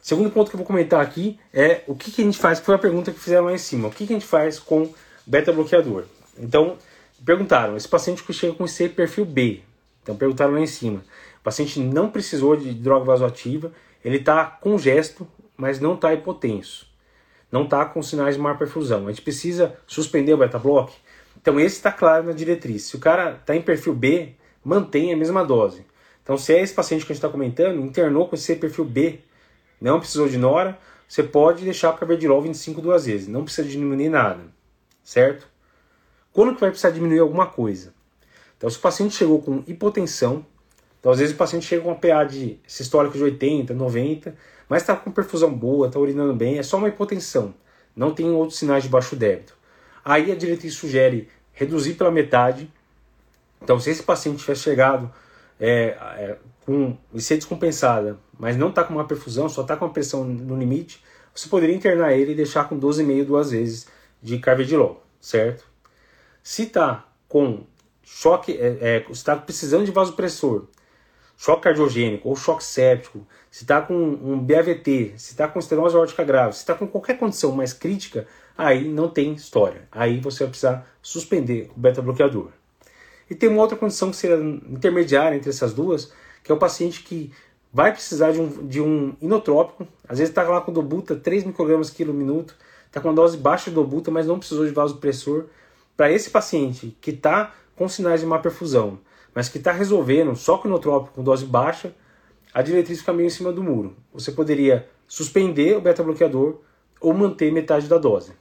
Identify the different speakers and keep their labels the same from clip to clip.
Speaker 1: Segundo ponto que eu vou comentar aqui é o que, que a gente faz, que foi a pergunta que fizeram lá em cima. O que, que a gente faz com beta-bloqueador? Então, perguntaram, esse paciente que chega com C perfil B. Então, perguntaram lá em cima. O paciente não precisou de droga vasoativa, ele está congesto, mas não está hipotenso. Não está com sinais de má perfusão. A gente precisa suspender o beta-block? Então, esse está claro na diretriz. Se o cara está em perfil B, mantenha a mesma dose. Então, se é esse paciente que a gente está comentando, internou com esse perfil B, não precisou de Nora, você pode deixar o Carvedilol 25 duas vezes. Não precisa diminuir nada, certo? Quando que vai precisar diminuir alguma coisa? Então, se o paciente chegou com hipotensão, então às vezes o paciente chega com uma PA de sistólico de 80, 90, mas está com perfusão boa, está urinando bem, é só uma hipotensão, não tem outros sinais de baixo débito. Aí a diretriz sugere reduzir pela metade. Então, se esse paciente tiver chegado é, é, com IC descompensada, mas não está com uma perfusão, só está com uma pressão no limite, você poderia internar ele e deixar com 12,5 duas vezes de carvedilol, certo? Se está com choque, é, é, está precisando de vasopressor, choque cardiogênico ou choque séptico, se está com um BAVT, se está com estenose aórtica grave, se está com qualquer condição mais crítica, aí não tem história. Aí você vai precisar suspender o beta-bloqueador. E tem uma outra condição que seria intermediária entre essas duas, que é o paciente que vai precisar de um, de um inotrópico, às vezes está lá com dobuta 3 microgramas quilo minuto, está com uma dose baixa de dobuta, mas não precisou de vasopressor. Para esse paciente que está com sinais de má perfusão, mas que está resolvendo só com inotrópico com dose baixa, a diretriz fica meio em cima do muro. Você poderia suspender o beta-bloqueador ou manter metade da dose,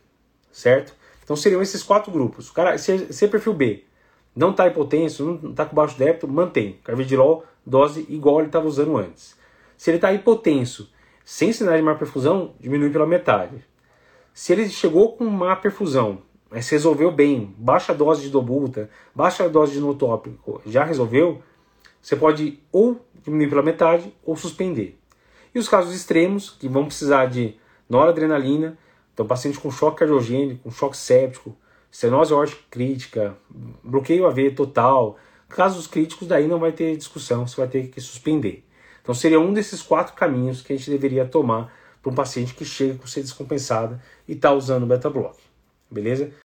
Speaker 1: certo? Então seriam esses quatro grupos. Cara, se, se é perfil B, não está hipotenso, não está com baixo débito, mantém. Carvedilol, dose igual ele estava usando antes. Se ele está hipotenso, sem sinais de má perfusão, diminui pela metade. Se ele chegou com má perfusão, mas resolveu bem, baixa dose de dobuta, baixa dose de notópico, já resolveu, você pode ou diminuir pela metade ou suspender. E os casos extremos, que vão precisar de noradrenalina, então paciente com choque cardiogênico, com choque séptico, estenose aórtica crítica, bloqueio AV total, casos críticos daí não vai ter discussão, você vai ter que suspender. Então seria um desses quatro caminhos que a gente deveria tomar para um paciente que chega com ser descompensada e está usando beta-block. Beleza?